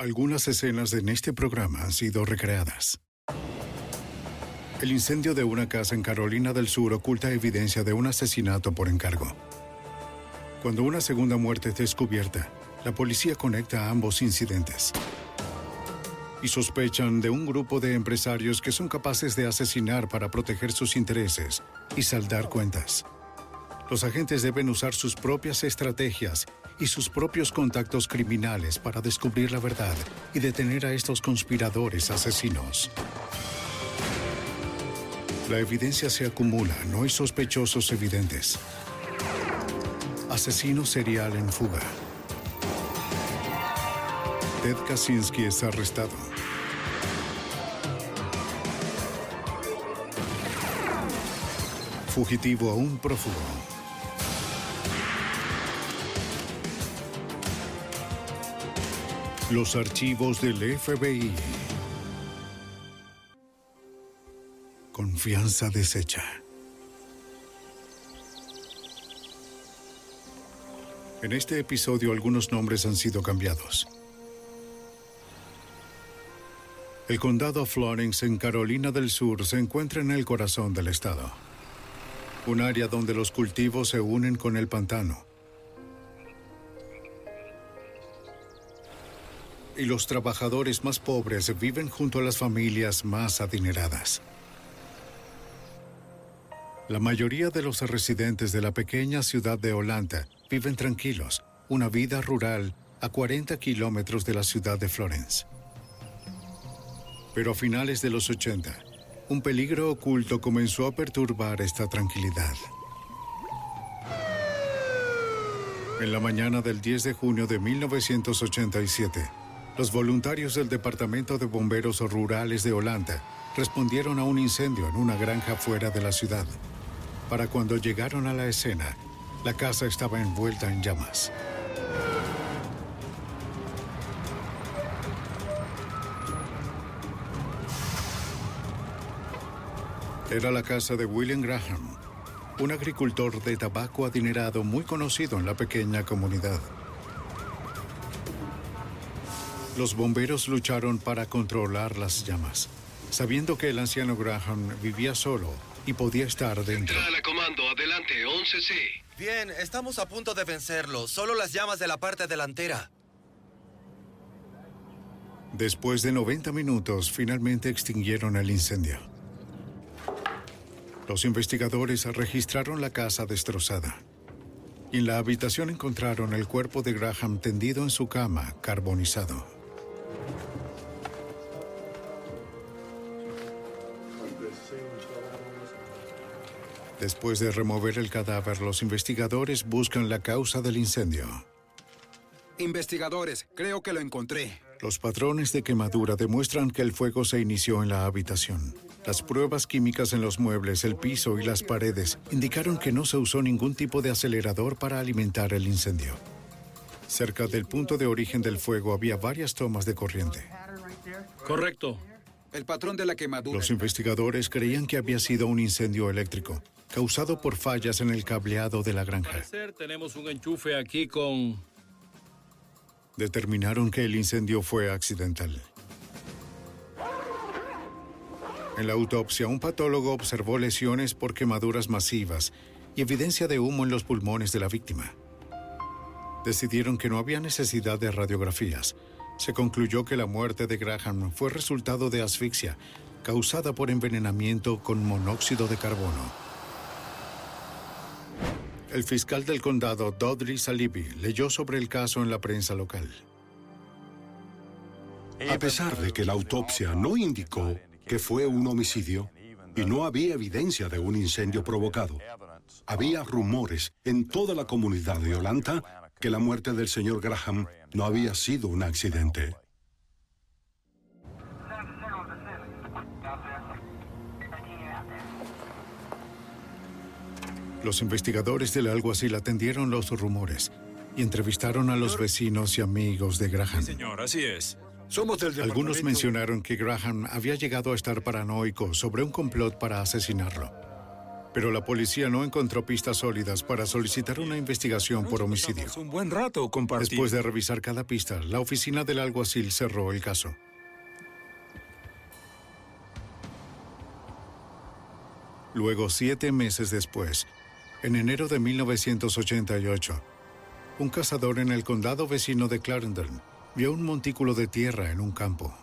Algunas escenas en este programa han sido recreadas. El incendio de una casa en Carolina del Sur oculta evidencia de un asesinato por encargo. Cuando una segunda muerte es descubierta, la policía conecta ambos incidentes. Y sospechan de un grupo de empresarios que son capaces de asesinar para proteger sus intereses y saldar cuentas. Los agentes deben usar sus propias estrategias y sus propios contactos criminales para descubrir la verdad y detener a estos conspiradores asesinos. La evidencia se acumula, no hay sospechosos evidentes. Asesino serial en fuga. Ted Kaczynski es arrestado. Fugitivo a un prófugo. Los archivos del FBI. Confianza deshecha. En este episodio algunos nombres han sido cambiados. El condado Florence en Carolina del Sur se encuentra en el corazón del estado. Un área donde los cultivos se unen con el pantano. Y los trabajadores más pobres viven junto a las familias más adineradas. La mayoría de los residentes de la pequeña ciudad de Holanda viven tranquilos, una vida rural a 40 kilómetros de la ciudad de Florence. Pero a finales de los 80, un peligro oculto comenzó a perturbar esta tranquilidad. En la mañana del 10 de junio de 1987, los voluntarios del Departamento de Bomberos Rurales de Holanda respondieron a un incendio en una granja fuera de la ciudad. Para cuando llegaron a la escena, la casa estaba envuelta en llamas. Era la casa de William Graham, un agricultor de tabaco adinerado muy conocido en la pequeña comunidad. Los bomberos lucharon para controlar las llamas, sabiendo que el anciano Graham vivía solo y podía estar dentro. Central a comando, adelante, 11C. Bien, estamos a punto de vencerlo. Solo las llamas de la parte delantera. Después de 90 minutos, finalmente extinguieron el incendio. Los investigadores registraron la casa destrozada. Y en la habitación encontraron el cuerpo de Graham tendido en su cama, carbonizado. Después de remover el cadáver, los investigadores buscan la causa del incendio. Investigadores, creo que lo encontré. Los patrones de quemadura demuestran que el fuego se inició en la habitación. Las pruebas químicas en los muebles, el piso y las paredes indicaron que no se usó ningún tipo de acelerador para alimentar el incendio. Cerca del punto de origen del fuego había varias tomas de corriente. Correcto. El patrón de la quemadura. Los investigadores creían que había sido un incendio eléctrico, causado por fallas en el cableado de la granja. Parecer, tenemos un enchufe aquí con... Determinaron que el incendio fue accidental. En la autopsia, un patólogo observó lesiones por quemaduras masivas y evidencia de humo en los pulmones de la víctima. Decidieron que no había necesidad de radiografías, Se concluyó que la muerte de Graham fue resultado de asfixia, causada por envenenamiento con monóxido de carbono. El fiscal del condado, Dodry Salibi, leyó sobre el caso en la prensa local. A pesar de que la autopsia no indicó que fue un homicidio y no había evidencia de un incendio provocado, había rumores en toda la comunidad de Olanta que la muerte del señor Graham no había sido un accidente. Los investigadores del alguacil atendieron los rumores y entrevistaron a los vecinos y amigos de Graham. Señor, así es. Somos del Algunos mencionaron que Graham había llegado a estar paranoico sobre un complot para asesinarlo. Pero la policía no encontró pistas sólidas para solicitar una investigación por homicidio. Un buen rato compartiendo. Después de revisar cada pista, la oficina del alguacil cerró el caso. Luego, siete meses después, en enero de 1988, un cazador en el condado vecino de Clarendon vio un montículo de tierra en un campo.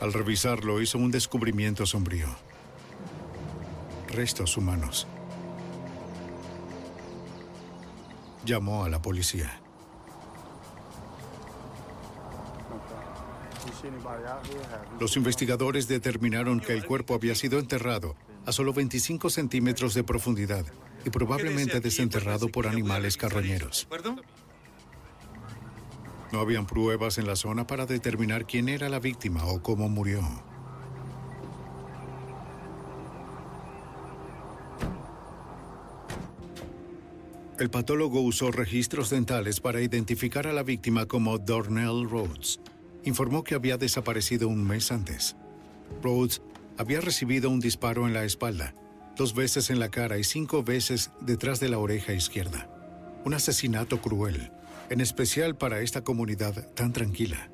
Al revisarlo, hizo un descubrimiento sombrío. Restos humanos. Llamó a la policía. Los investigadores determinaron que el cuerpo había sido enterrado a solo 25 centímetros de profundidad y probablemente desenterrado por animales carroñeros. No habían pruebas en la zona para determinar quién era la víctima o cómo murió. El patólogo usó registros dentales para identificar a la víctima como Dornell Rhodes. Informó que había desaparecido un mes antes. Rhodes había recibido un disparo en la espalda, dos veces en la cara y cinco veces detrás de la oreja izquierda. Un asesinato cruel, en especial para esta comunidad tan tranquila.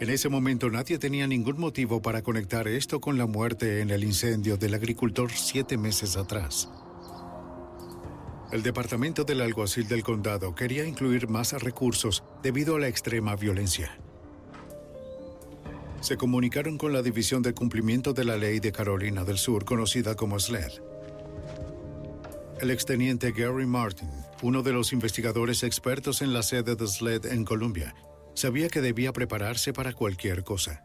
En ese momento nadie tenía ningún motivo para conectar esto con la muerte en el incendio del agricultor siete meses atrás. El departamento del alguacil del condado quería incluir más recursos debido a la extrema violencia. Se comunicaron con la División de Cumplimiento de la Ley de Carolina del Sur, conocida como SLED. El exteniente Gary Martin, uno de los investigadores expertos en la sede de SLED en Columbia, sabía que debía prepararse para cualquier cosa.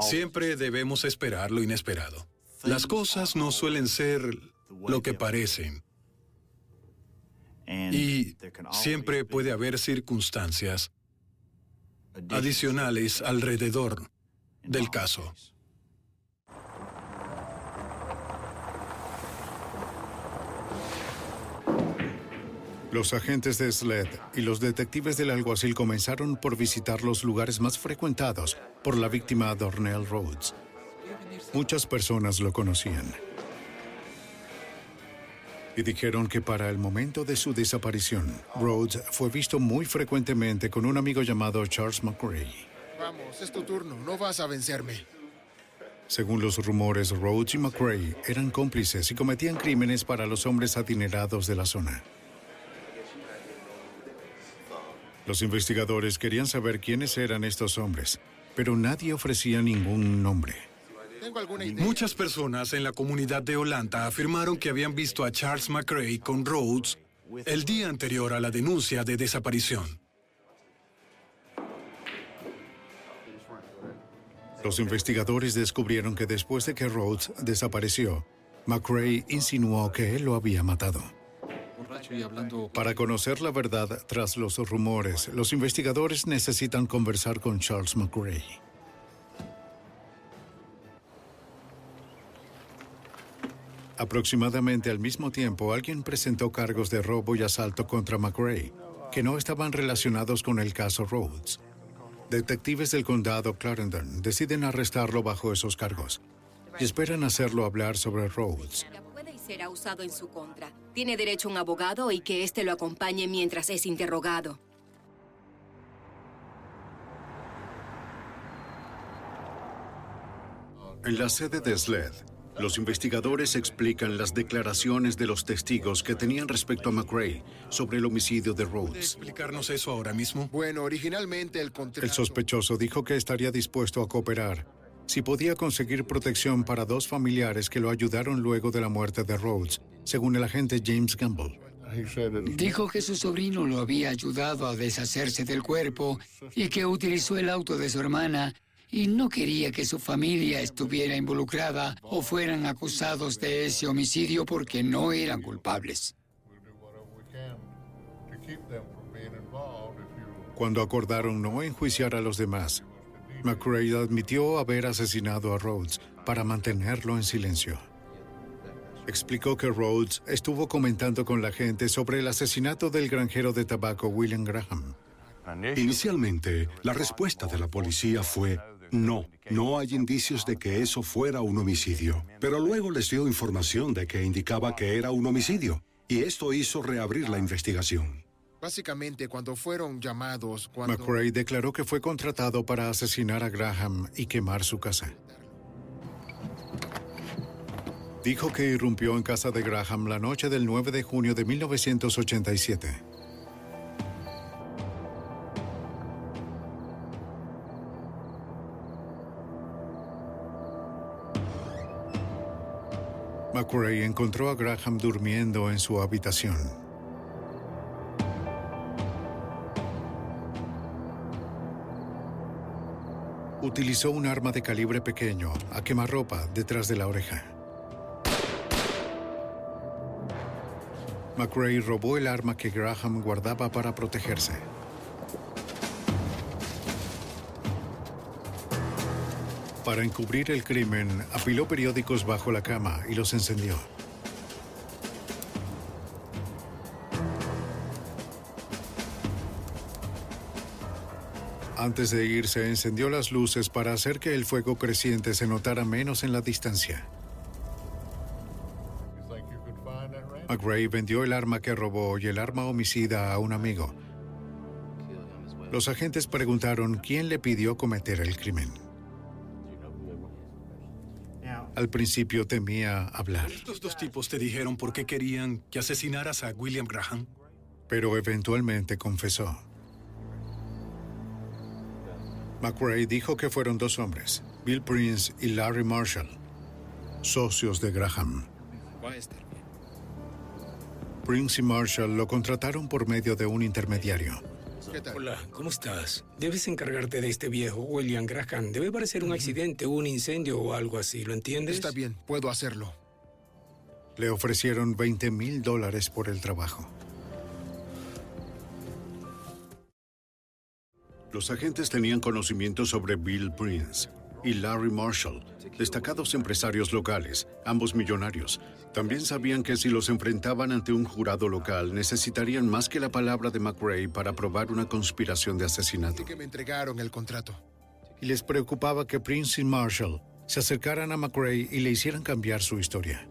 Siempre debemos esperar lo inesperado. Las cosas no suelen ser lo que parecen y siempre puede haber circunstancias adicionales alrededor del caso. Los agentes de SLED y los detectives del alguacil comenzaron por visitar los lugares más frecuentados por la víctima Dornell Rhodes. Muchas personas lo conocían. Y dijeron que para el momento de su desaparición, Rhodes fue visto muy frecuentemente con un amigo llamado Charles McRae. Vamos, es tu turno, no vas a vencerme. Según los rumores, Rhodes y McRae eran cómplices y cometían crímenes para los hombres adinerados de la zona. Los investigadores querían saber quiénes eran estos hombres, pero nadie ofrecía ningún nombre. Tengo alguna idea. Muchas personas en la comunidad de Olanta afirmaron que habían visto a Charles McRae con Rhodes el día anterior a la denuncia de desaparición. Los investigadores descubrieron que después de que Rhodes desapareció, McRae insinuó que él lo había matado. Para conocer la verdad tras los rumores, los investigadores necesitan conversar con Charles McRae. Aproximadamente al mismo tiempo, alguien presentó cargos de robo y asalto contra McRae, que no estaban relacionados con el caso Rhodes. Detectives del condado Clarendon deciden arrestarlo bajo esos cargos y esperan hacerlo hablar sobre Rhodes. Puede y será usado en su contra. Tiene derecho a un abogado y que éste lo acompañe mientras es interrogado. En la sede de SLED, Los investigadores explican las declaraciones de los testigos que tenían respecto a McRae sobre el homicidio de Rhodes. explicarnos eso ahora mismo? Bueno, originalmente el contrato... El sospechoso dijo que estaría dispuesto a cooperar si podía conseguir protección para dos familiares que lo ayudaron luego de la muerte de Rhodes, según el agente James Gamble. Dijo que su sobrino lo había ayudado a deshacerse del cuerpo y que utilizó el auto de su hermana y no quería que su familia estuviera involucrada o fueran acusados de ese homicidio porque no eran culpables. Cuando acordaron no enjuiciar a los demás, McRae admitió haber asesinado a Rhodes para mantenerlo en silencio. Explicó que Rhodes estuvo comentando con la gente sobre el asesinato del granjero de tabaco William Graham. Inicialmente, la respuesta de la policía fue no, no hay indicios de que eso fuera un homicidio. Pero luego les dio información de que indicaba que era un homicidio. Y esto hizo reabrir la investigación. Básicamente, cuando fueron llamados, cuando... McRae declaró que fue contratado para asesinar a Graham y quemar su casa. Dijo que irrumpió en casa de Graham la noche del 9 de junio de 1987. McRae encontró a Graham durmiendo en su habitación. Utilizó un arma de calibre pequeño a quemarropa detrás de la oreja. McRae robó el arma que Graham guardaba para protegerse. Para encubrir el crimen, apiló periódicos bajo la cama y los encendió. Antes de irse, encendió las luces para hacer que el fuego creciente se notara menos en la distancia. McRae vendió el arma que robó y el arma homicida a un amigo. Los agentes preguntaron quién le pidió cometer el crimen. Al principio temía hablar, Estos dos tipos te dijeron por qué querían que asesinaras a William Graham. pero eventualmente confesó. McRae dijo que fueron dos hombres, Bill Prince y Larry Marshall, socios de Graham. Prince y Marshall lo contrataron por medio de un intermediario. ¿Qué tal? Hola, ¿cómo estás? Debes encargarte de este viejo, William Graham. Debe parecer un accidente, un incendio o algo así, ¿lo entiendes? Está bien, puedo hacerlo. Le ofrecieron 20 mil dólares por el trabajo. Los agentes tenían conocimiento sobre Bill Prince y Larry Marshall, destacados empresarios locales, ambos millonarios. También sabían que si los enfrentaban ante un jurado local necesitarían más que la palabra de McRae para probar una conspiración de asesinato. Que me entregaron el contrato. Y les preocupaba que Prince y Marshall se acercaran a McRae y le hicieran cambiar su historia.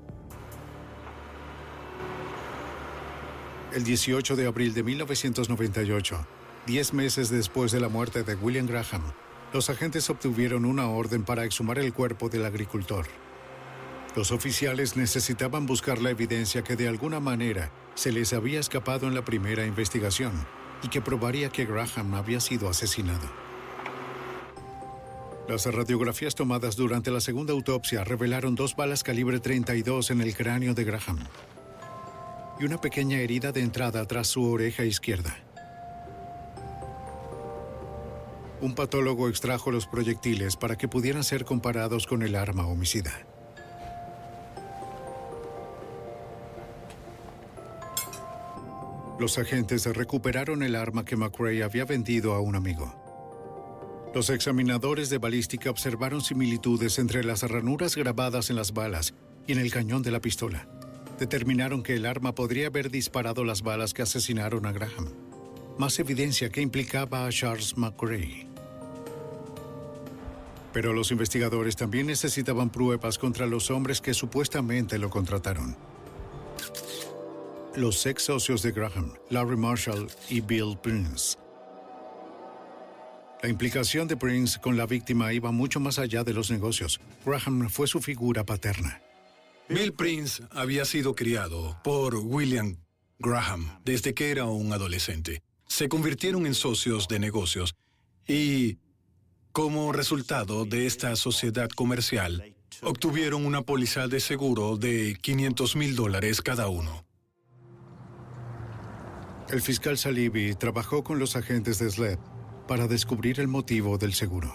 El 18 de abril de 1998, diez meses después de la muerte de William Graham, los agentes obtuvieron una orden para exhumar el cuerpo del agricultor. Los oficiales necesitaban buscar la evidencia que de alguna manera se les había escapado en la primera investigación y que probaría que Graham había sido asesinado. Las radiografías tomadas durante la segunda autopsia revelaron dos balas calibre 32 en el cráneo de Graham y una pequeña herida de entrada tras su oreja izquierda. Un patólogo extrajo los proyectiles para que pudieran ser comparados con el arma homicida. Los agentes recuperaron el arma que McRae había vendido a un amigo. Los examinadores de balística observaron similitudes entre las ranuras grabadas en las balas y en el cañón de la pistola. Determinaron que el arma podría haber disparado las balas que asesinaron a Graham. Más evidencia que implicaba a Charles McRae. Pero los investigadores también necesitaban pruebas contra los hombres que supuestamente lo contrataron. Los ex socios de Graham, Larry Marshall y Bill Prince. La implicación de Prince con la víctima iba mucho más allá de los negocios. Graham fue su figura paterna. Bill Prince había sido criado por William Graham desde que era un adolescente. Se convirtieron en socios de negocios y, como resultado de esta sociedad comercial, obtuvieron una póliza de seguro de 500 mil dólares cada uno. El fiscal Salibi trabajó con los agentes de SLED para descubrir el motivo del seguro.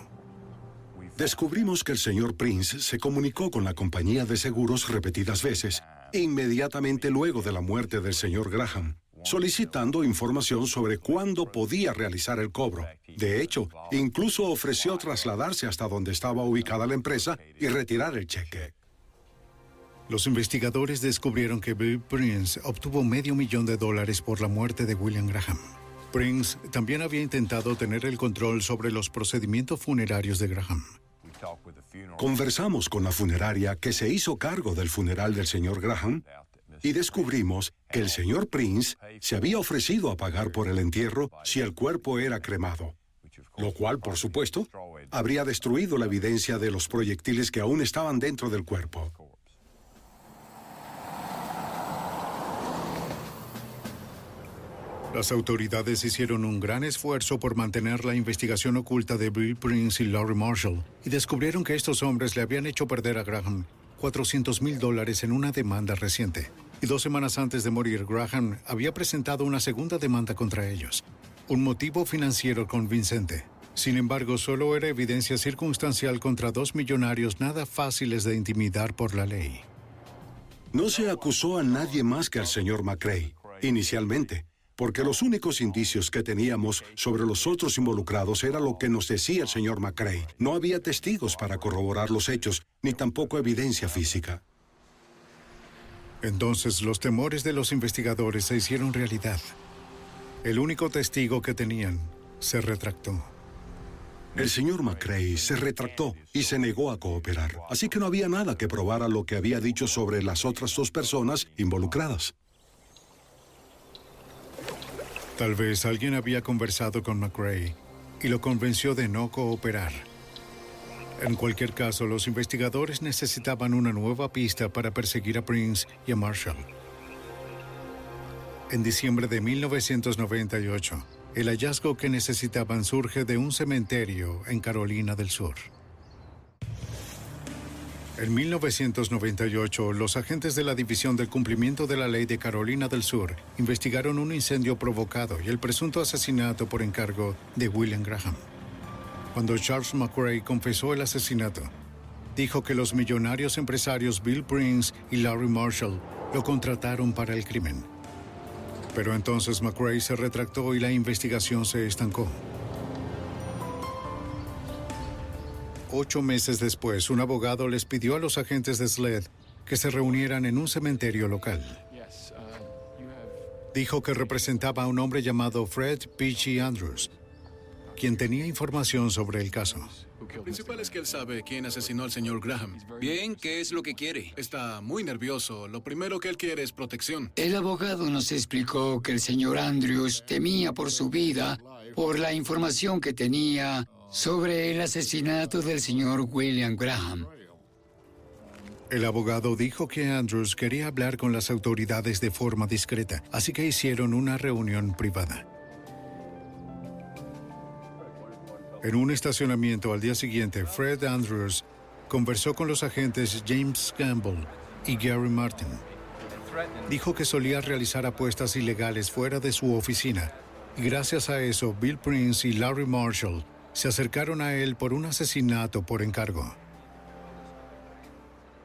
Descubrimos que el señor Prince se comunicó con la compañía de seguros repetidas veces, inmediatamente luego de la muerte del señor Graham, solicitando información sobre cuándo podía realizar el cobro. De hecho, incluso ofreció trasladarse hasta donde estaba ubicada la empresa y retirar el cheque. Los investigadores descubrieron que Bill Prince obtuvo medio millón de dólares por la muerte de William Graham. Prince también había intentado tener el control sobre los procedimientos funerarios de Graham. Conversamos con la funeraria que se hizo cargo del funeral del señor Graham y descubrimos que el señor Prince se había ofrecido a pagar por el entierro si el cuerpo era cremado, lo cual, por supuesto, habría destruido la evidencia de los proyectiles que aún estaban dentro del cuerpo. Las autoridades hicieron un gran esfuerzo por mantener la investigación oculta de Bill Prince y Laurie Marshall y descubrieron que estos hombres le habían hecho perder a Graham 400 mil dólares en una demanda reciente. Y dos semanas antes de morir, Graham había presentado una segunda demanda contra ellos. Un motivo financiero convincente. Sin embargo, solo era evidencia circunstancial contra dos millonarios nada fáciles de intimidar por la ley. No se acusó a nadie más que al señor McRae, inicialmente, porque los únicos indicios que teníamos sobre los otros involucrados era lo que nos decía el señor McRae. No había testigos para corroborar los hechos, ni tampoco evidencia física. Entonces los temores de los investigadores se hicieron realidad. El único testigo que tenían se retractó. El señor McRae se retractó y se negó a cooperar, así que no había nada que probara lo que había dicho sobre las otras dos personas involucradas. Tal vez alguien había conversado con McRae y lo convenció de no cooperar. En cualquier caso, los investigadores necesitaban una nueva pista para perseguir a Prince y a Marshall. En diciembre de 1998, el hallazgo que necesitaban surge de un cementerio en Carolina del Sur. En 1998, los agentes de la División del Cumplimiento de la Ley de Carolina del Sur investigaron un incendio provocado y el presunto asesinato por encargo de William Graham. Cuando Charles McRae confesó el asesinato, dijo que los millonarios empresarios Bill Prince y Larry Marshall lo contrataron para el crimen. Pero entonces McRae se retractó y la investigación se estancó. Ocho meses después, un abogado les pidió a los agentes de SLED que se reunieran en un cementerio local. Dijo que representaba a un hombre llamado Fred Peachy Andrews, quien tenía información sobre el caso. Lo principal es que él sabe quién asesinó al señor Graham. Bien, ¿qué es lo que quiere? Está muy nervioso. Lo primero que él quiere es protección. El abogado nos explicó que el señor Andrews temía por su vida por la información que tenía sobre el asesinato del señor William Graham. El abogado dijo que Andrews quería hablar con las autoridades de forma discreta, así que hicieron una reunión privada. En un estacionamiento al día siguiente, Fred Andrews conversó con los agentes James Campbell y Gary Martin. Dijo que solía realizar apuestas ilegales fuera de su oficina y gracias a eso Bill Prince y Larry Marshall se acercaron a él por un asesinato por encargo.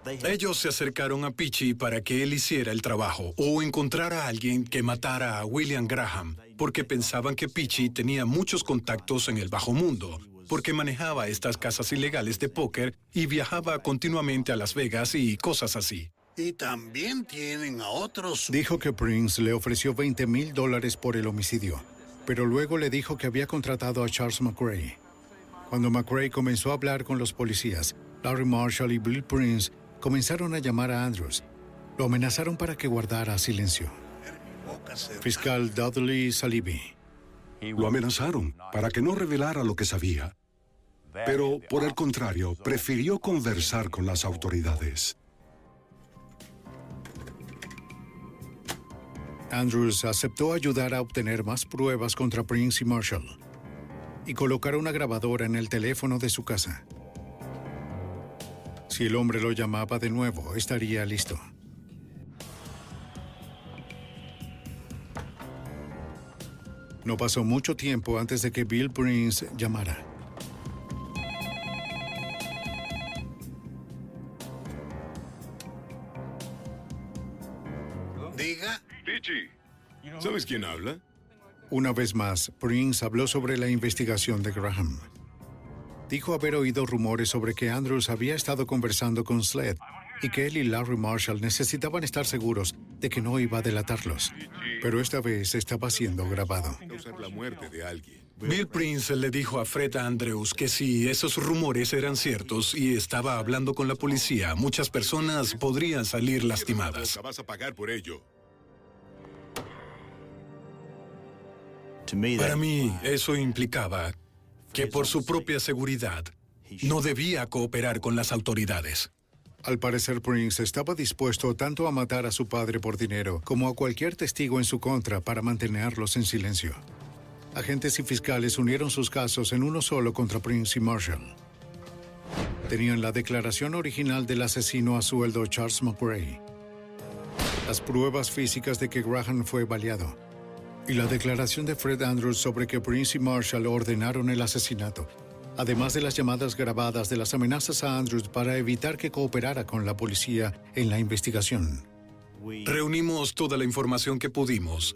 Ellos se acercaron a Pichi para que él hiciera el trabajo o encontrara a alguien que matara a William Graham, porque pensaban que Pichi tenía muchos contactos en el bajo mundo, porque manejaba estas casas ilegales de póker y viajaba continuamente a Las Vegas y cosas así. Y también tienen a otros. Dijo que Prince le ofreció 20 mil dólares por el homicidio, pero luego le dijo que había contratado a Charles McRae. Cuando McRae comenzó a hablar con los policías, Larry Marshall y Bill Prince comenzaron a llamar a Andrews. Lo amenazaron para que guardara silencio. Fiscal Dudley Salibi. Lo amenazaron para que no revelara lo que sabía. Pero, por el contrario, prefirió conversar con las autoridades. Andrews aceptó ayudar a obtener más pruebas contra Prince y Marshall y colocar una grabadora en el teléfono de su casa. Si el hombre lo llamaba de nuevo, estaría listo. No pasó mucho tiempo antes de que Bill Prince llamara. Diga. Pichi, ¿sabes quién habla? Una vez más, Prince habló sobre la investigación de Graham. Dijo haber oído rumores sobre que Andrews había estado conversando con Sled y que él y Larry Marshall necesitaban estar seguros de que no iba a delatarlos. Pero esta vez estaba siendo grabado. Causar la muerte de alguien. Bill Prince le dijo a Fred Andrews que si esos rumores eran ciertos y estaba hablando con la policía, muchas personas podrían salir lastimadas. Vas a pagar por ello. Para mí, eso implicaba que por su propia seguridad no debía cooperar con las autoridades. Al parecer, Prince estaba dispuesto tanto a matar a su padre por dinero como a cualquier testigo en su contra para mantenerlos en silencio. Agentes y fiscales unieron sus casos en uno solo contra Prince y Marshall. Tenían la declaración original del asesino a sueldo Charles McRae, las pruebas físicas de que Graham fue baleado y la declaración de Fred Andrews sobre que Prince y Marshall ordenaron el asesinato, además de las llamadas grabadas de las amenazas a Andrews para evitar que cooperara con la policía en la investigación. Reunimos toda la información que pudimos.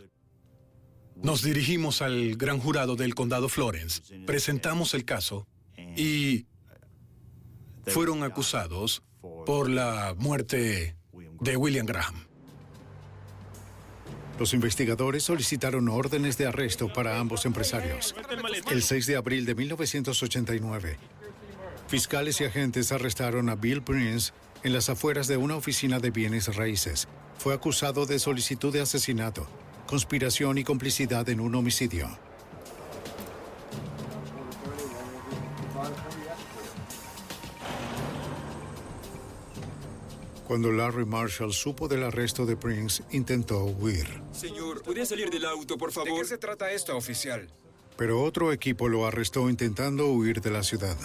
Nos dirigimos al gran jurado del condado Florence, presentamos el caso y fueron acusados por la muerte de William Graham. Los investigadores solicitaron órdenes de arresto para ambos empresarios. El 6 de abril de 1989, fiscales y agentes arrestaron a Bill Prince en las afueras de una oficina de bienes raíces. Fue acusado de solicitud de asesinato, conspiración y complicidad en un homicidio. Cuando Larry Marshall supo del arresto de Prince, intentó huir. Señor, ¿podría salir del auto, por favor? ¿De qué se trata esto, oficial? Pero otro equipo lo arrestó intentando huir de la ciudad.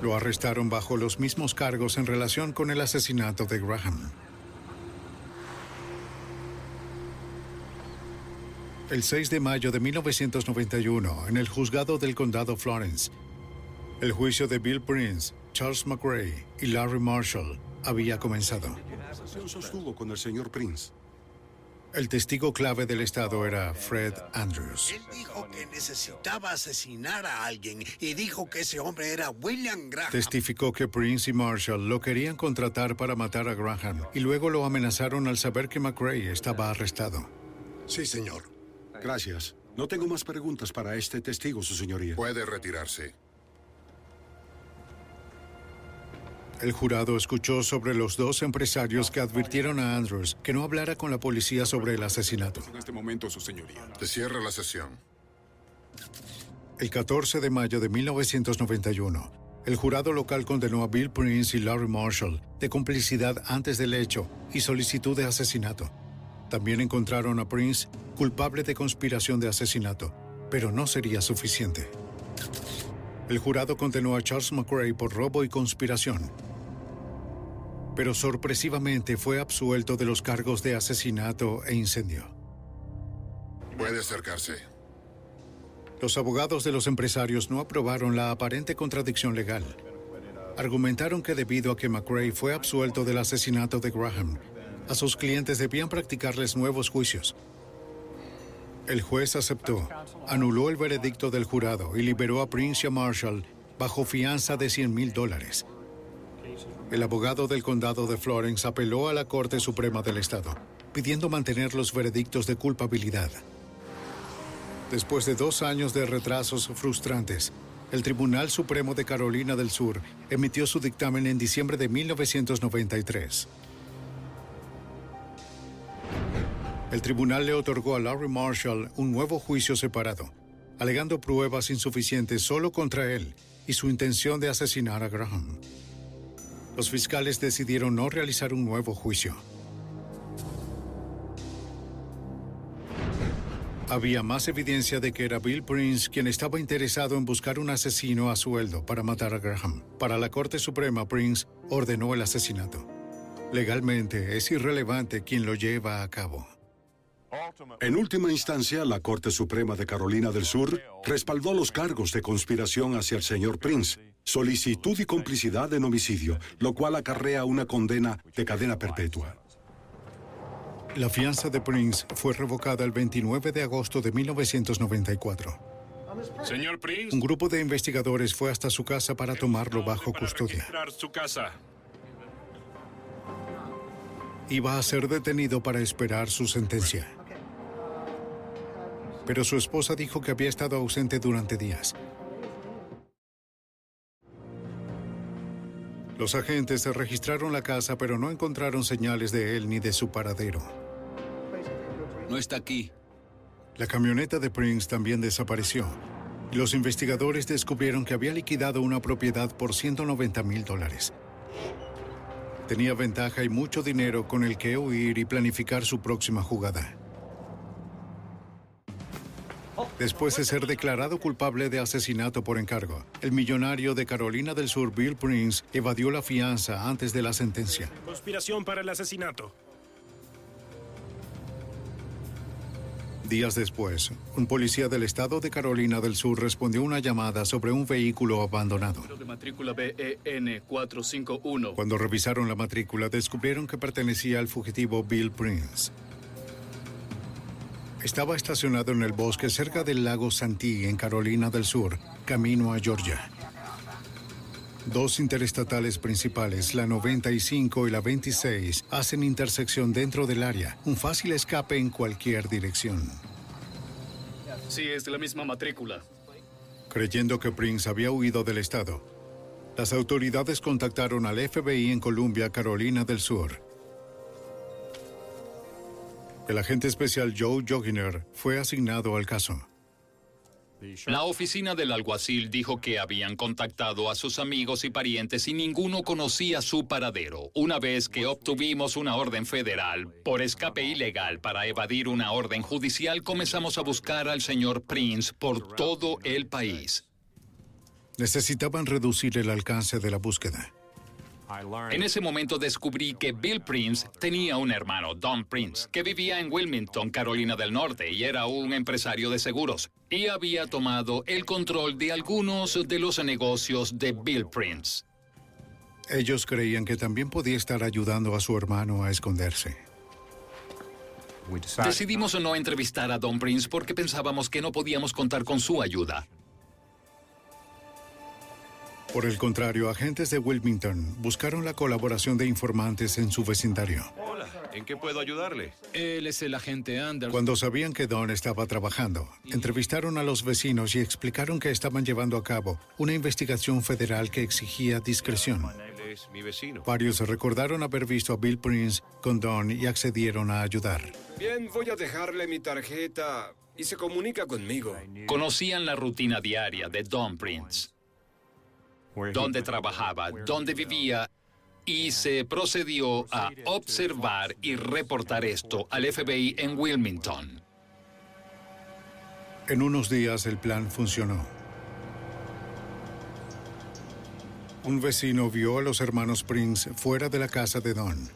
Lo arrestaron bajo los mismos cargos en relación con el asesinato de Graham. El 6 de mayo de 1991, en el juzgado del condado Florence, el juicio de Bill Prince, Charles McRae y Larry Marshall había comenzado. ¿Qué sostuvo con el señor Prince? El testigo clave del estado era Fred Andrews. Él dijo que necesitaba asesinar a alguien y dijo que ese hombre era William Graham. Testificó que Prince y Marshall lo querían contratar para matar a Graham y luego lo amenazaron al saber que McRae estaba arrestado. Sí, señor. Gracias. No tengo más preguntas para este testigo, su señoría. Puede retirarse. El jurado escuchó sobre los dos empresarios que advirtieron a Andrews que no hablara con la policía sobre el asesinato. En este momento, su señoría. Se cierra la sesión. El 14 de mayo de 1991, el jurado local condenó a Bill Prince y Larry Marshall de complicidad antes del hecho y solicitud de asesinato. También encontraron a Prince culpable de conspiración de asesinato, pero no sería suficiente. El jurado condenó a Charles McRae por robo y conspiración, pero sorpresivamente fue absuelto de los cargos de asesinato e incendio. Puede acercarse. Los abogados de los empresarios no aprobaron la aparente contradicción legal. Argumentaron que debido a que McRae fue absuelto del asesinato de Graham, a sus clientes debían practicarles nuevos juicios. El juez aceptó, anuló el veredicto del jurado y liberó a Prince Marshall bajo fianza de 100 mil dólares. El abogado del condado de Florence apeló a la Corte Suprema del Estado, pidiendo mantener los veredictos de culpabilidad. Después de dos años de retrasos frustrantes, el Tribunal Supremo de Carolina del Sur emitió su dictamen en diciembre de 1993. El tribunal le otorgó a Larry Marshall un nuevo juicio separado, alegando pruebas insuficientes solo contra él y su intención de asesinar a Graham. los fiscales decidieron no realizar un nuevo juicio. Había más evidencia de que era Bill Prince quien estaba interesado en buscar un asesino a sueldo para matar a Graham. Para la Corte Suprema, Prince ordenó el asesinato. Legalmente es irrelevante quién lo lleva a cabo. En última instancia, la Corte Suprema de Carolina del Sur respaldó los cargos de conspiración hacia el señor Prince, solicitud y complicidad en homicidio, lo cual acarrea una condena de cadena perpetua. La fianza de Prince fue revocada el 29 de agosto de 1994. Señor Prince. Un grupo de investigadores fue hasta su casa para tomarlo bajo custodia. Registrar su casa. Iba a ser detenido para esperar su sentencia. Pero su esposa dijo que había estado ausente durante días. Los agentes registraron la casa, pero no encontraron señales de él ni de su paradero. No está aquí. La camioneta de Prince también desapareció. Los investigadores descubrieron que había liquidado una propiedad por 190 mil dólares. Tenía ventaja y mucho dinero con el que huir y planificar su próxima jugada. Después de ser declarado culpable de asesinato por encargo, el millonario de Carolina del Sur, Bill Prince, evadió la fianza antes de la sentencia. Conspiración para el asesinato. Días después, un policía del estado de Carolina del Sur respondió a una llamada sobre un vehículo abandonado. De matrícula BEN 451. Cuando revisaron la matrícula, descubrieron que pertenecía al fugitivo Bill Prince. Estaba estacionado en el bosque cerca del lago Santee, en Carolina del Sur, camino a Georgia. Dos interestatales principales, la 95 y la 26, hacen intersección dentro del área, un fácil escape en cualquier dirección. Sí, es de la misma matrícula. Creyendo que Prince había huido del estado, las autoridades contactaron al FBI en Columbia, Carolina del Sur. El agente especial Joe Joginer fue asignado al caso. La oficina del alguacil dijo que habían contactado a sus amigos y parientes y ninguno conocía su paradero. Una vez que obtuvimos una orden federal por escape ilegal para evadir una orden judicial, comenzamos a buscar al señor Prince por todo el país. Necesitaban reducir el alcance de la búsqueda. En ese momento descubrí que Bill Prince tenía un hermano, Don Prince, que vivía en Wilmington, Carolina del Norte, y era un empresario de seguros, y había tomado el control de algunos de los negocios de Bill Prince. Ellos creían que también podía estar ayudando a su hermano a esconderse. Decidimos no entrevistar a Don Prince porque pensábamos que no podíamos contar con su ayuda. Por el contrario, agentes de Wilmington buscaron la colaboración de informantes en su vecindario. Hola, ¿en qué puedo ayudarle? Él es el agente Anderson. Cuando sabían que Don estaba trabajando, entrevistaron a los vecinos y explicaron que estaban llevando a cabo una investigación federal que exigía discreción. Es mi vecino. Varios recordaron haber visto a Bill Prince con Don y accedieron a ayudar. Bien, voy a dejarle mi tarjeta y se comunica conmigo. Conocían la rutina diaria de Don Prince dónde trabajaba, dónde vivía, y se procedió a observar y reportar esto al FBI en Wilmington. En unos días el plan funcionó. Un vecino vio a los hermanos Prince fuera de la casa de Don.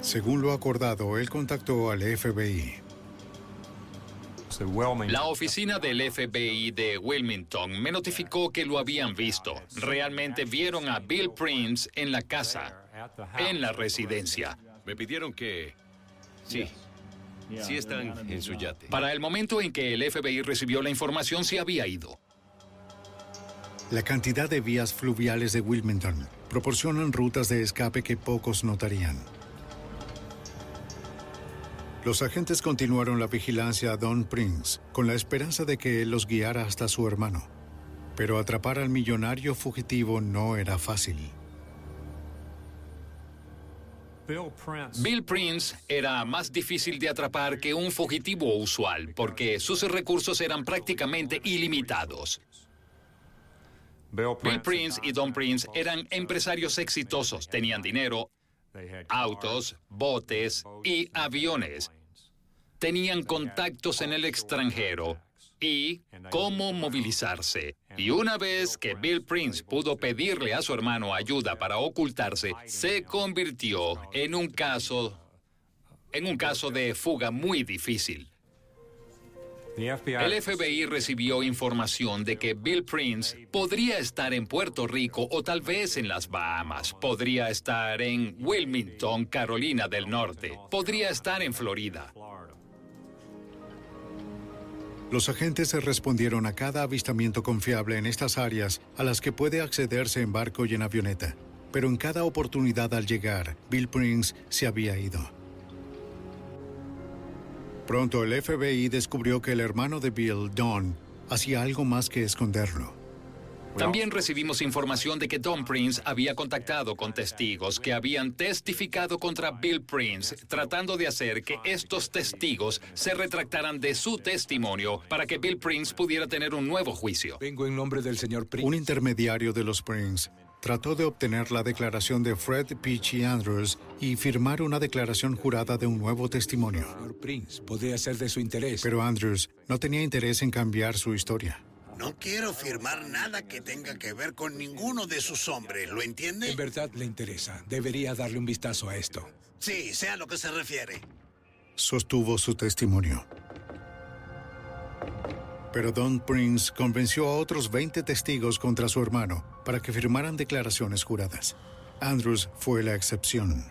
Según lo acordado, él contactó al FBI. La oficina del FBI de Wilmington me notificó que lo habían visto. Realmente vieron a Bill Prince en la casa, en la residencia. Me pidieron que... Sí. Sí están en su yate. Para el momento en que el FBI recibió la información, se había ido. La cantidad de vías fluviales de Wilmington proporcionan rutas de escape que pocos notarían. Los agentes continuaron la vigilancia a Don Prince con la esperanza de que él los guiara hasta su hermano. Pero atrapar al millonario fugitivo no era fácil. Bill Prince era más difícil de atrapar que un fugitivo usual porque sus recursos eran prácticamente ilimitados. Bill Prince y Don Prince eran empresarios exitosos, tenían dinero, autos, botes y aviones. Tenían contactos en el extranjero y cómo movilizarse. Y una vez que Bill Prince pudo pedirle a su hermano ayuda para ocultarse, se convirtió en un caso en un caso de fuga muy difícil. El FBI recibió información de que Bill Prince podría estar en Puerto Rico o tal vez en las Bahamas, podría estar en Wilmington, Carolina del Norte, podría estar en Florida. Los agentes respondieron a cada avistamiento confiable en estas áreas a las que puede accederse en barco y en avioneta. Pero en cada oportunidad al llegar, Bill Prince se había ido. Pronto el FBI descubrió que el hermano de Bill, Don, hacía algo más que esconderlo. También recibimos información de que Don Prince había contactado con testigos que habían testificado contra Bill Prince, tratando de hacer que estos testigos se retractaran de su testimonio para que Bill Prince pudiera tener un nuevo juicio. Vengo en nombre del señor Prince. Un intermediario de los Prince trató de obtener la declaración de Fred Peachy Andrews y firmar una declaración jurada de un nuevo testimonio. Señor Prince, podría ser de su interés. Pero Andrews no tenía interés en cambiar su historia. No quiero firmar nada que tenga que ver con ninguno de sus hombres, ¿lo entiende? En verdad le interesa. Debería darle un vistazo a esto. Sí, sea a lo que se refiere. Sostuvo su testimonio. Pero Don Prince convenció a otros 20 testigos contra su hermano para que firmaran declaraciones juradas. Andrews fue la excepción.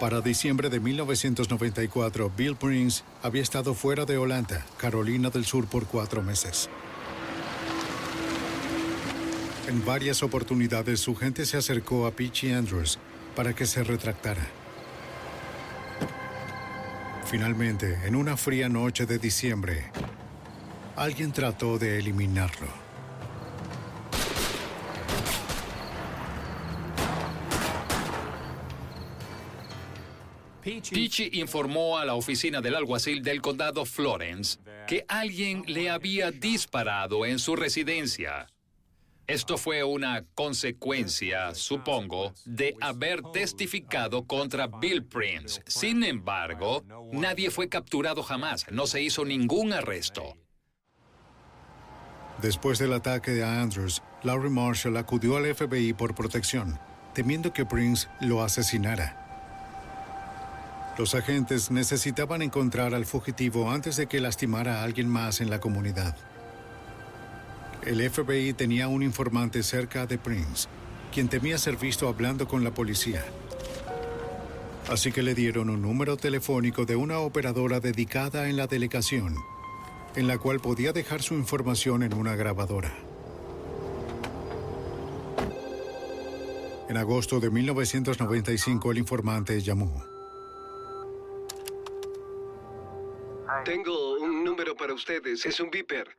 Para diciembre de 1994, Bill Prince había estado fuera de Holanda, Carolina del Sur, por cuatro meses. En varias oportunidades su gente se acercó a Peachy Andrews para que se retractara. Finalmente, en una fría noche de diciembre, alguien trató de eliminarlo. Peachy informó a la oficina del alguacil del condado Florence que alguien le había disparado en su residencia. Esto fue una consecuencia, supongo, de haber testificado contra Bill Prince. Sin embargo, nadie fue capturado jamás, no se hizo ningún arresto. Después del ataque a Andrews, Larry Marshall acudió al FBI por protección, temiendo que Prince lo asesinara. Los agentes necesitaban encontrar al fugitivo antes de que lastimara a alguien más en la comunidad. El FBI tenía un informante cerca de Prince, quien temía ser visto hablando con la policía. Así que le dieron un número telefónico de una operadora dedicada en la delegación, en la cual podía dejar su información en una grabadora. En agosto de 1995 el informante llamó. Tengo un número para ustedes. Es un beeper.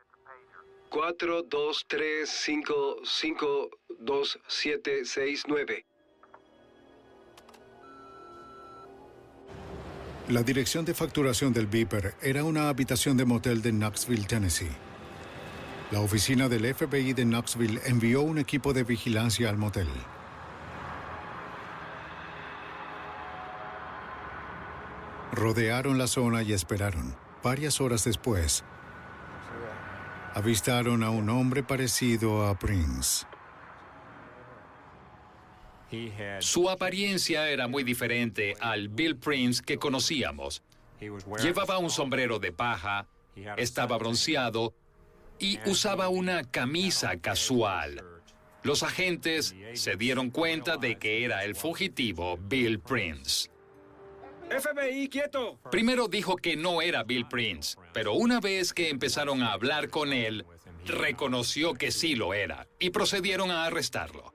423552769. La dirección de facturación del Beeper era una habitación de motel de Knoxville, Tennessee. La oficina del FBI de Knoxville envió un equipo de vigilancia al motel. Rodearon la zona y esperaron. Varias horas después, avistaron a un hombre parecido a Prince. Su apariencia era muy diferente al Bill Prince que conocíamos. Llevaba un sombrero de paja, estaba bronceado y usaba una camisa casual. Los agentes se dieron cuenta de que era el fugitivo Bill Prince. FBI, quieto. Primero dijo que no era Bill Prince, pero una vez que empezaron a hablar con él, reconoció que sí lo era y procedieron a arrestarlo.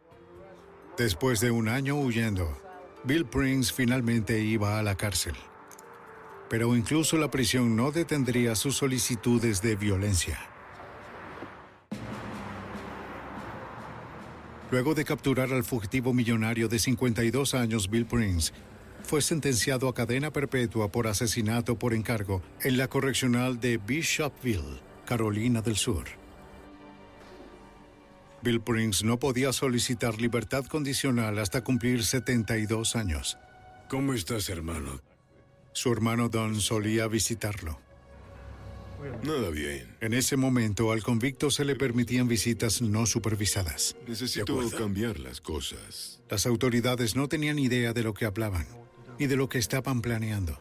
Después de un año huyendo, Bill Prince finalmente iba a la cárcel. Pero incluso la prisión no detendría sus solicitudes de violencia. Luego de capturar al fugitivo millonario de 52 años Bill Prince, fue sentenciado a cadena perpetua por asesinato por encargo en la correccional de Bishopville, Carolina del Sur. Bill Prince no podía solicitar libertad condicional hasta cumplir 72 años. ¿Cómo estás, hermano? Su hermano Don solía visitarlo. Nada bien. En ese momento, al convicto se le permitían visitas no supervisadas. Necesito cambiar las cosas. Las autoridades no tenían idea de lo que hablaban, ni de lo que estaban planeando.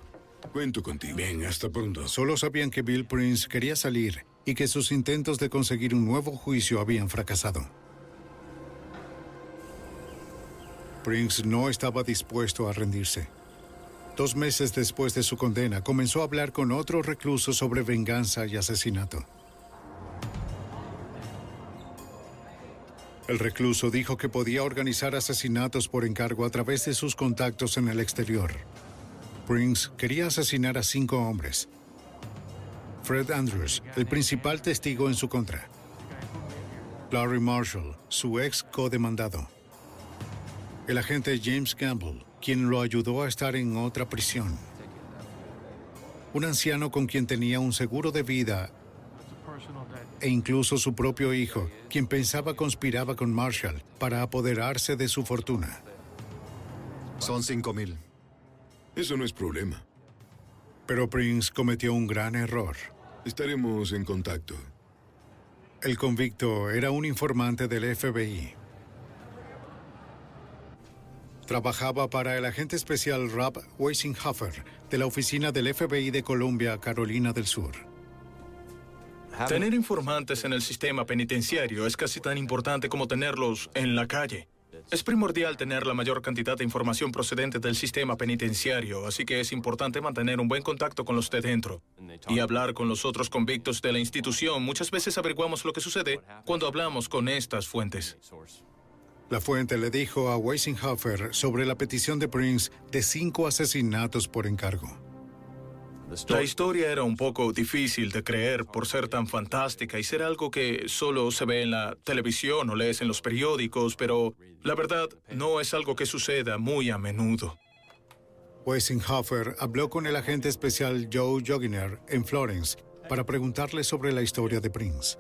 Cuento contigo. Bien, hasta pronto. Solo sabían que Bill Prince quería salir y que sus intentos de conseguir un nuevo juicio habían fracasado. Prince no estaba dispuesto a rendirse. Dos meses después de su condena, comenzó a hablar con otro recluso sobre venganza y asesinato. El recluso dijo que podía organizar asesinatos por encargo a través de sus contactos en el exterior. Prince quería asesinar a cinco hombres. Fred Andrews, el principal testigo en su contra. Larry Marshall, su ex codemandado. El agente James Campbell, quien lo ayudó a estar en otra prisión. Un anciano con quien tenía un seguro de vida e incluso su propio hijo, quien pensaba conspiraba con Marshall para apoderarse de su fortuna. Son cinco mil. Eso no es problema. Pero Prince cometió un gran error. Estaremos en contacto. El convicto era un informante del FBI. Trabajaba para el agente especial Rob Weissenhofer de la oficina del FBI de Columbia, Carolina del Sur. Tener informantes en el sistema penitenciario es casi tan importante como tenerlos en la calle. Es primordial tener la mayor cantidad de información procedente del sistema penitenciario, así que es importante mantener un buen contacto con los de dentro y hablar con los otros convictos de la institución. Muchas veces averiguamos lo que sucede cuando hablamos con estas fuentes. La fuente le dijo a Weissenhofer sobre la petición de Prince de cinco asesinatos por encargo. La historia era un poco difícil de creer por ser tan fantástica y ser algo que solo se ve en la televisión o lees en los periódicos, pero la verdad no es algo que suceda muy a menudo. Weissenhofer habló con el agente especial Joe Joginer en Florence para preguntarle sobre la historia de Prince.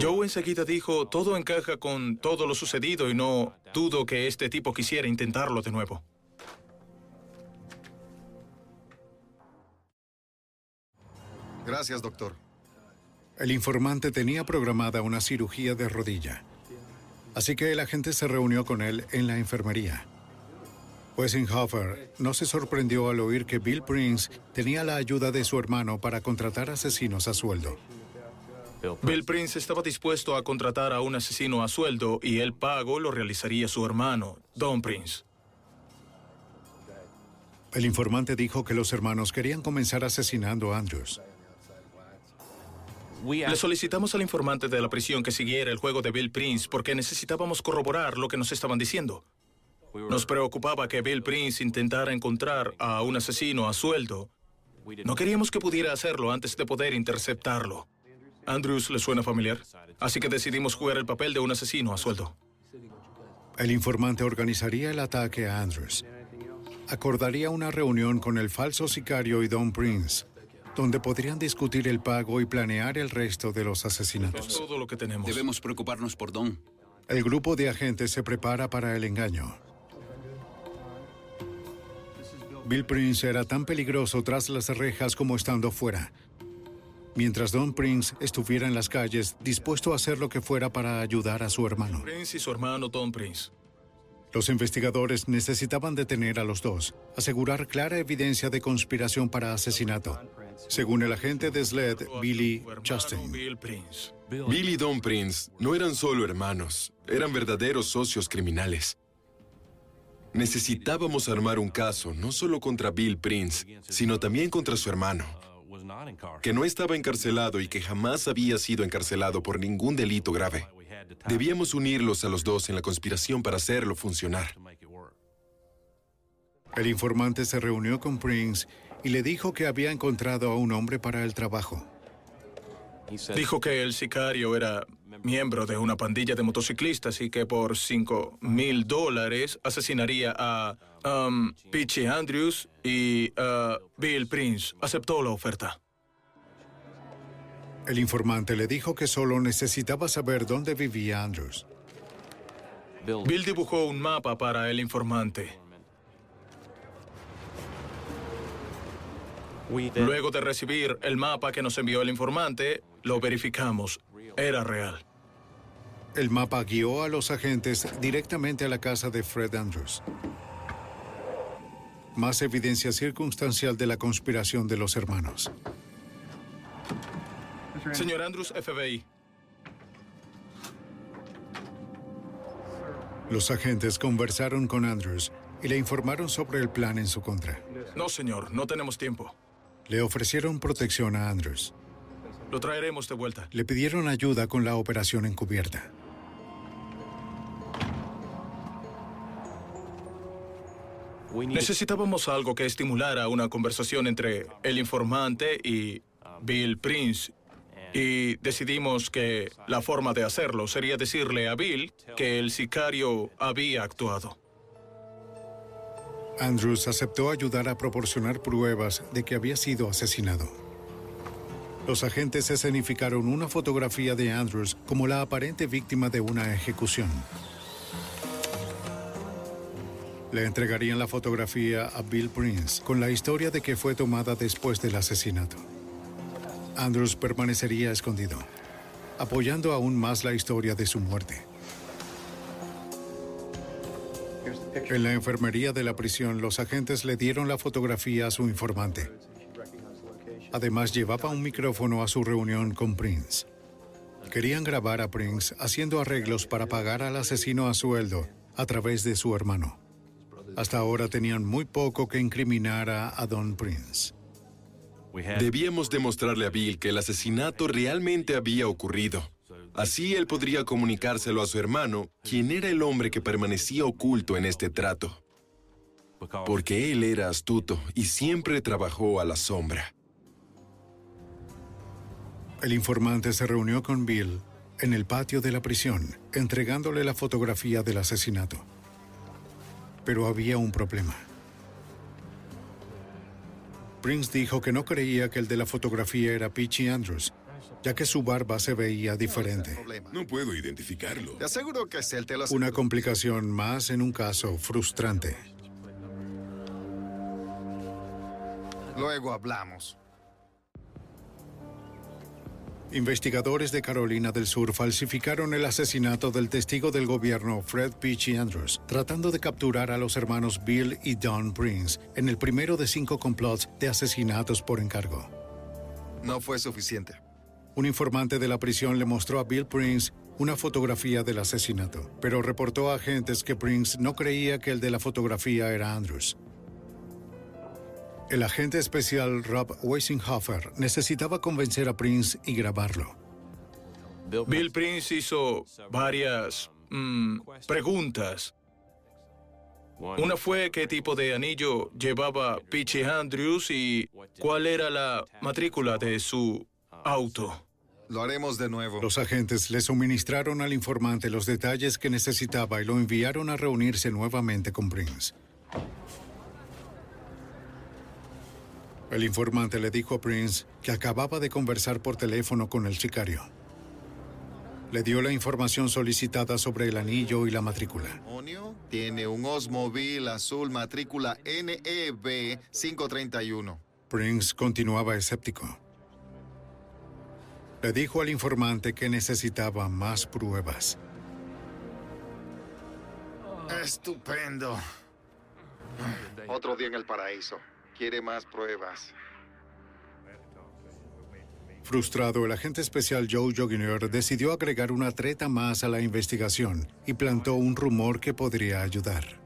Joe enseguida dijo, todo encaja con todo lo sucedido y no dudo que este tipo quisiera intentarlo de nuevo. Gracias, doctor. El informante tenía programada una cirugía de rodilla, así que el agente se reunió con él en la enfermería. Weissenhofer no se sorprendió al oír que Bill Prince tenía la ayuda de su hermano para contratar asesinos a sueldo. Bill Prince estaba dispuesto a contratar a un asesino a sueldo y el pago lo realizaría su hermano, Don Prince. El informante dijo que los hermanos querían comenzar asesinando a Andrews. Le solicitamos al informante de la prisión que siguiera el juego de Bill Prince porque necesitábamos corroborar lo que nos estaban diciendo. Nos preocupaba que Bill Prince intentara encontrar a un asesino a sueldo. No queríamos que pudiera hacerlo antes de poder interceptarlo. Andrews le suena familiar, así que decidimos jugar el papel de un asesino a sueldo. El informante organizaría el ataque a Andrews. Acordaría una reunión con el falso sicario y Don Prince, donde podrían discutir el pago y planear el resto de los asesinatos. Es todo lo que tenemos. Debemos preocuparnos por Don. El grupo de agentes se prepara para el engaño. Bill Prince era tan peligroso tras las rejas como estando fuera. Mientras Don Prince estuviera en las calles, dispuesto a hacer lo que fuera para ayudar a su hermano. Prince y su hermano Don Prince. Los investigadores necesitaban detener a los dos, asegurar clara evidencia de conspiración para asesinato, según el agente de SLED, Billy Chastain. Bill Prince. Bill y Don Prince no eran solo hermanos, eran verdaderos socios criminales. Necesitábamos armar un caso no solo contra Bill Prince, sino también contra su hermano, que no estaba encarcelado y que jamás había sido encarcelado por ningún delito grave. Debíamos unirlos a los dos en la conspiración para hacerlo funcionar. El informante se reunió con Prince y le dijo que había encontrado a un hombre para el trabajo. Dijo que el sicario era miembro de una pandilla de motociclistas y que por 5 mil dólares asesinaría a um, Peachy Andrews y a Bill Prince. Aceptó la oferta. El informante le dijo que solo necesitaba saber dónde vivía Andrews. Bill dibujó un mapa para el informante. Luego de recibir el mapa que nos envió el informante, lo verificamos. Era real. El mapa guió a los agentes directamente a la casa de Fred Andrews. Más evidencia circunstancial de la conspiración de los hermanos. Señor Andrews, FBI. Los agentes conversaron con Andrews y le informaron sobre el plan en su contra. No, señor, no tenemos tiempo. Le ofrecieron protección a Andrews. Lo traeremos de vuelta. Le pidieron ayuda con la operación encubierta. Necesitábamos algo que estimulara una conversación entre el informante y Bill Prince. Y decidimos que la forma de hacerlo sería decirle a Bill que el sicario había actuado. Andrews aceptó ayudar a proporcionar pruebas de que había sido asesinado. Los agentes escenificaron una fotografía de Andrews como la aparente víctima de una ejecución. Le entregarían la fotografía a Bill Prince con la historia de que fue tomada después del asesinato. Andrews permanecería escondido, apoyando aún más la historia de su muerte. En la enfermería de la prisión, los agentes le dieron la fotografía a su informante. Además, llevaba un micrófono a su reunión con Prince. Querían grabar a Prince haciendo arreglos para pagar al asesino a sueldo a través de su hermano. Hasta ahora tenían muy poco que incriminar a Don Prince. Debíamos demostrarle a Bill que el asesinato realmente había ocurrido. Así él podría comunicárselo a su hermano, quien era el hombre que permanecía oculto en este trato. Porque él era astuto y siempre trabajó a la sombra. El informante se reunió con Bill en el patio de la prisión, entregándole la fotografía del asesinato. Pero había un problema. Prince dijo que no creía que el de la fotografía era Peachy Andrews, ya que su barba se veía diferente. No puedo identificarlo. Te aseguro que es él, te lo Una complicación más en un caso frustrante. Luego hablamos. Investigadores de Carolina del Sur falsificaron el asesinato del testigo del gobierno Fred Peachy Andrews, tratando de capturar a los hermanos Bill y Don Prince en el primero de cinco complots de asesinatos por encargo. No fue suficiente. Un informante de la prisión le mostró a Bill Prince una fotografía del asesinato, pero reportó a agentes que Prince no creía que el de la fotografía era Andrews. El agente especial Rob Weissenhofer necesitaba convencer a Prince y grabarlo. Bill Prince hizo varias mm, preguntas. Una fue qué tipo de anillo llevaba Peachy Andrews y cuál era la matrícula de su auto. Lo haremos de nuevo. Los agentes le suministraron al informante los detalles que necesitaba y lo enviaron a reunirse nuevamente con Prince. El informante le dijo a Prince que acababa de conversar por teléfono con el sicario. Le dio la información solicitada sobre el anillo y la matrícula. Tiene un Osmobile azul matrícula NEB 531. Prince continuaba escéptico. Le dijo al informante que necesitaba más pruebas. Estupendo. Otro día en el paraíso. Quiere más pruebas. Frustrado, el agente especial Joe Joginer decidió agregar una treta más a la investigación y plantó un rumor que podría ayudar.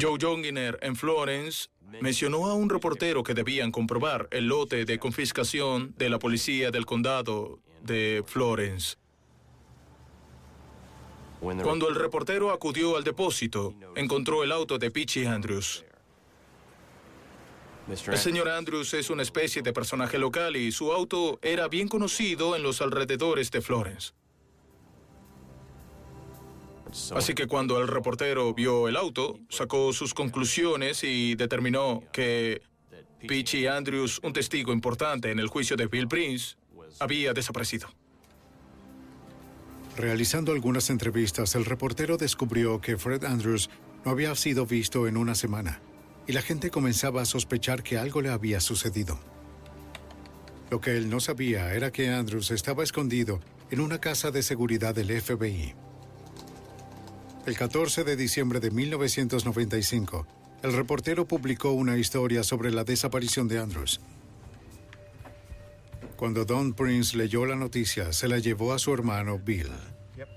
Joe Jonginer en Florence mencionó a un reportero que debían comprobar el lote de confiscación de la policía del condado de Florence. Cuando el reportero acudió al depósito, encontró el auto de Peachy Andrews. El señor Andrews es una especie de personaje local y su auto era bien conocido en los alrededores de Florence. Así que cuando el reportero vio el auto, sacó sus conclusiones y determinó que Peachy Andrews, un testigo importante en el juicio de Bill Prince, había desaparecido. Realizando algunas entrevistas, el reportero descubrió que Fred Andrews no había sido visto en una semana y la gente comenzaba a sospechar que algo le había sucedido. Lo que él no sabía era que Andrews estaba escondido en una casa de seguridad del FBI. El 14 de diciembre de 1995, el reportero publicó una historia sobre la desaparición de Andrews. Cuando Don Prince leyó la noticia, se la llevó a su hermano Bill.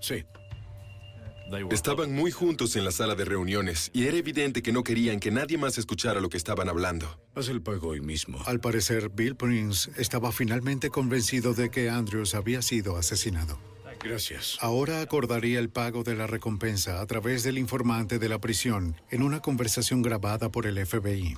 Sí. Estaban muy juntos en la sala de reuniones y era evidente que no querían que nadie más escuchara lo que estaban hablando. Haz el pago hoy mismo. Al parecer, Bill Prince estaba finalmente convencido de que Andrews había sido asesinado. Gracias. Ahora acordaría el pago de la recompensa a través del informante de la prisión en una conversación grabada por el FBI.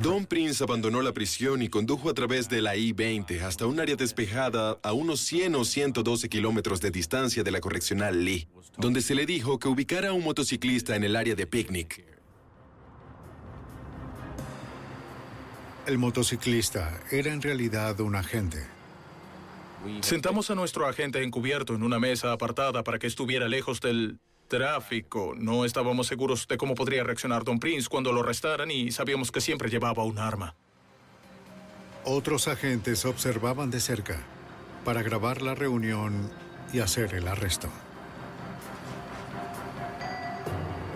Don Prince abandonó la prisión y condujo a través de la I-20 hasta un área despejada a unos 100 o 112 kilómetros de distancia de la correccional Lee, donde se le dijo que ubicara a un motociclista en el área de picnic. El motociclista era en realidad un agente. Sentamos a nuestro agente encubierto en una mesa apartada para que estuviera lejos del tráfico. No estábamos seguros de cómo podría reaccionar Don Prince cuando lo arrestaran y sabíamos que siempre llevaba un arma. Otros agentes observaban de cerca para grabar la reunión y hacer el arresto.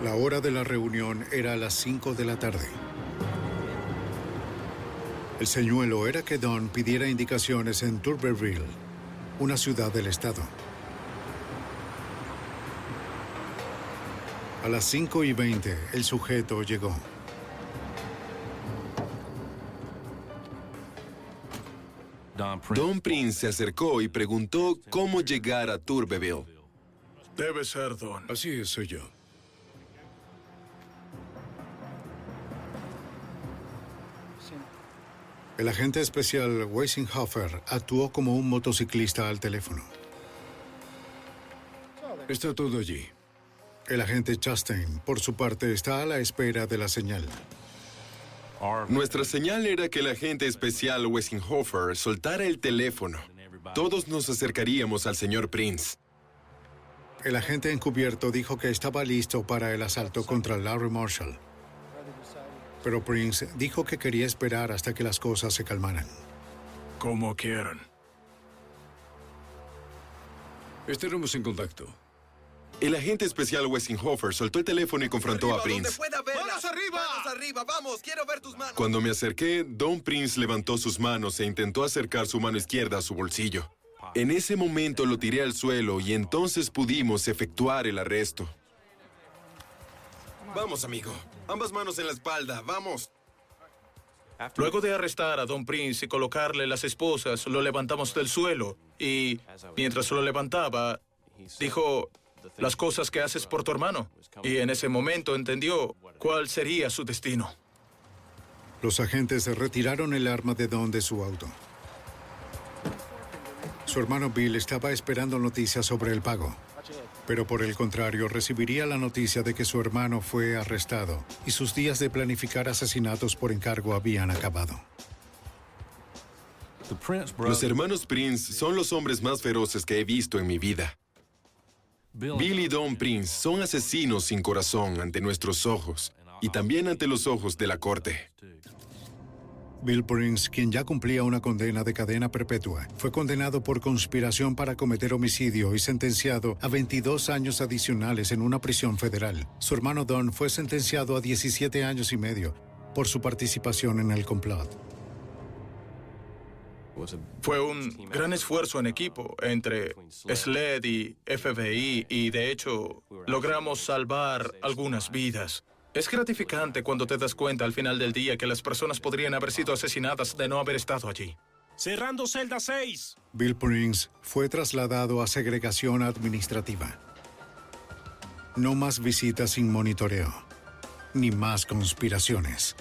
La hora de la reunión era a las 5 de la tarde. El señuelo era que Don pidiera indicaciones en Turberville, una ciudad del estado. A las 5 y 20, el sujeto llegó. Don Prince se acercó y preguntó cómo llegar a Turbeville. Debe ser Don. Así es, soy yo. El agente especial Weissenhofer actuó como un motociclista al teléfono. Está todo allí. El agente Chastain, por su parte, está a la espera de la señal. Nuestra señal era que el agente especial Westinghofer soltara el teléfono. Todos nos acercaríamos al señor Prince. El agente encubierto dijo que estaba listo para el asalto contra Larry Marshall. Pero Prince dijo que quería esperar hasta que las cosas se calmaran. Como quieran. Estaremos en contacto. El agente especial Westinghofer soltó el teléfono y confrontó a Prince. ¡Manos arriba! ¡Manos arriba! ¡Vamos! ¡Quiero ver tus manos! Cuando me acerqué, Don Prince levantó sus manos e intentó acercar su mano izquierda a su bolsillo. En ese momento lo tiré al suelo y entonces pudimos efectuar el arresto. Vamos, amigo. Ambas manos en la espalda. Vamos. Luego de arrestar a Don Prince y colocarle las esposas, lo levantamos del suelo y mientras lo levantaba, dijo las cosas que haces por tu hermano. Y en ese momento entendió cuál sería su destino. Los agentes retiraron el arma de Don de su auto. Su hermano Bill estaba esperando noticias sobre el pago, pero por el contrario recibiría la noticia de que su hermano fue arrestado y sus días de planificar asesinatos por encargo habían acabado. Los hermanos Prince son los hombres más feroces que he visto en mi vida. Bill y Don Prince son asesinos sin corazón ante nuestros ojos y también ante los ojos de la corte. Bill Prince, quien ya cumplía una condena de cadena perpetua, fue condenado por conspiración para cometer homicidio y sentenciado a 22 años adicionales en una prisión federal. Su hermano Don fue sentenciado a 17 años y medio por su participación en el complot. Fue un gran esfuerzo en equipo entre SLED y FBI y de hecho logramos salvar algunas vidas. Es gratificante cuando te das cuenta al final del día que las personas podrían haber sido asesinadas de no haber estado allí. Cerrando celda 6. Bill Prince fue trasladado a segregación administrativa. No más visitas sin monitoreo, ni más conspiraciones.